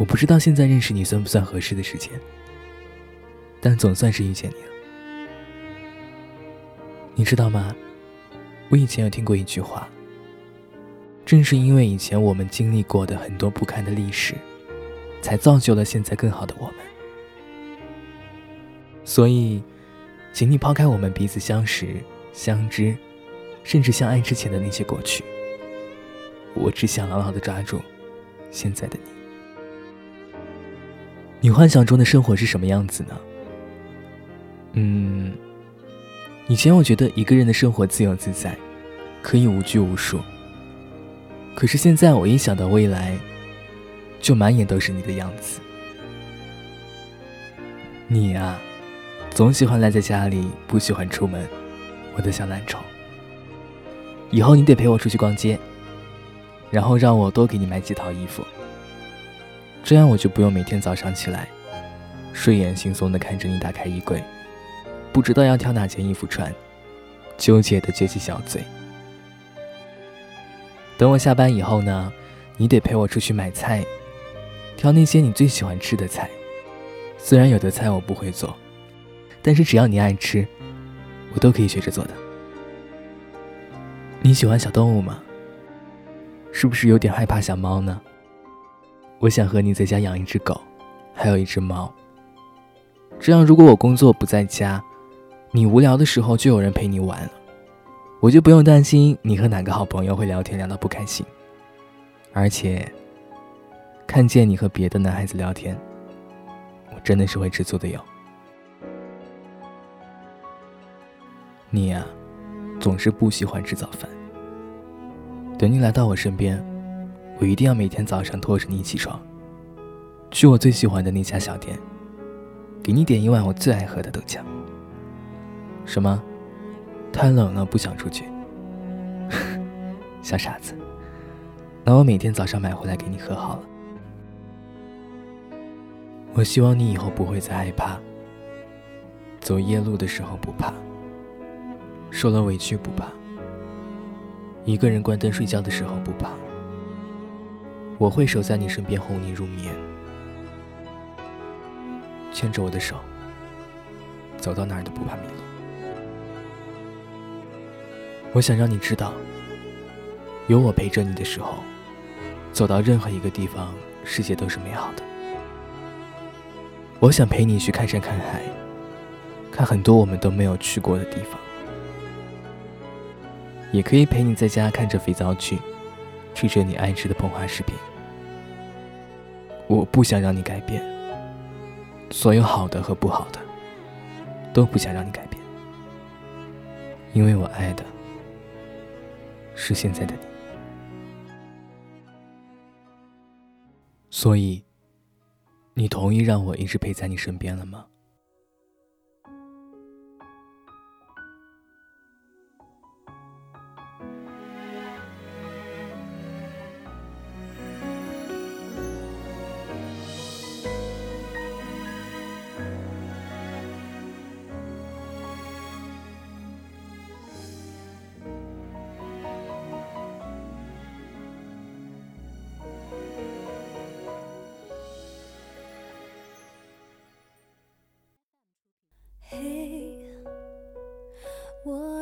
我不知道现在认识你算不算合适的时间，但总算是遇见你了。你知道吗？我以前有听过一句话，正是因为以前我们经历过的很多不堪的历史，才造就了现在更好的我们。所以，请你抛开我们彼此相识、相知，甚至相爱之前的那些过去。我只想牢牢的抓住现在的你。你幻想中的生活是什么样子呢？嗯，以前我觉得一个人的生活自由自在，可以无拘无束。可是现在我一想到未来，就满眼都是你的样子。你啊，总喜欢赖在家里，不喜欢出门，我的小懒虫。以后你得陪我出去逛街。然后让我多给你买几套衣服，这样我就不用每天早上起来，睡眼惺忪的看着你打开衣柜，不知道要挑哪件衣服穿，纠结的撅起小嘴。等我下班以后呢，你得陪我出去买菜，挑那些你最喜欢吃的菜。虽然有的菜我不会做，但是只要你爱吃，我都可以学着做的。你喜欢小动物吗？是不是有点害怕小猫呢？我想和你在家养一只狗，还有一只猫。这样，如果我工作不在家，你无聊的时候就有人陪你玩，我就不用担心你和哪个好朋友会聊天聊到不开心。而且，看见你和别的男孩子聊天，我真的是会吃醋的哟。你呀，总是不喜欢吃早饭。等你来到我身边，我一定要每天早上拖着你起床，去我最喜欢的那家小店，给你点一碗我最爱喝的豆浆。什么？太冷了，不想出去？小傻子，那我每天早上买回来给你喝好了。我希望你以后不会再害怕，走夜路的时候不怕，受了委屈不怕。一个人关灯睡觉的时候不怕，我会守在你身边哄你入眠，牵着我的手，走到哪儿都不怕迷路。我想让你知道，有我陪着你的时候，走到任何一个地方，世界都是美好的。我想陪你去看山看海，看很多我们都没有去过的地方。也可以陪你在家看着肥皂剧，吃着你爱吃的膨化食品。我不想让你改变，所有好的和不好的，都不想让你改变，因为我爱的是现在的你。所以，你同意让我一直陪在你身边了吗？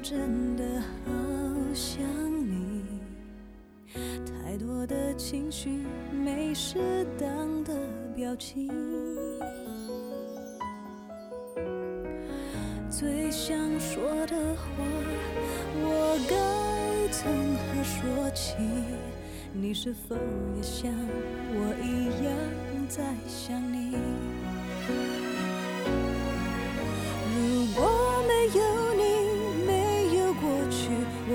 真的好想你，太多的情绪没适当的表情，最想说的话我该从何说起？你是否也像我一样在想你？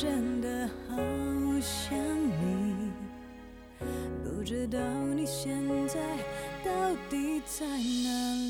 真的好想你，不知道你现在到底在哪里。